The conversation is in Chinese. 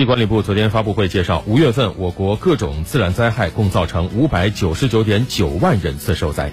地管理部昨天发布会介绍，五月份我国各种自然灾害共造成五百九十九点九万人次受灾。